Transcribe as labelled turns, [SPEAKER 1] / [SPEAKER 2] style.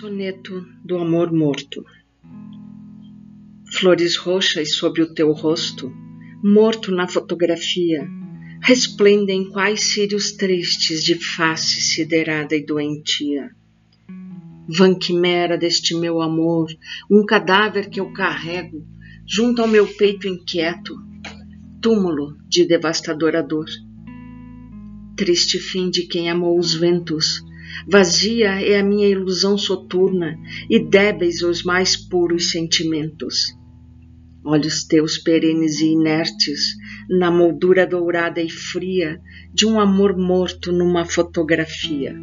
[SPEAKER 1] Soneto do Amor Morto Flores roxas sobre o teu rosto, morto na fotografia, resplendem quais círios tristes de face siderada e doentia. Vã quimera deste meu amor, um cadáver que eu carrego junto ao meu peito inquieto, túmulo de devastadora dor. Triste fim de quem amou os ventos, Vazia é a minha ilusão soturna e débeis os mais puros sentimentos. Olhos teus perenes e inertes na moldura dourada e fria de um amor morto numa fotografia.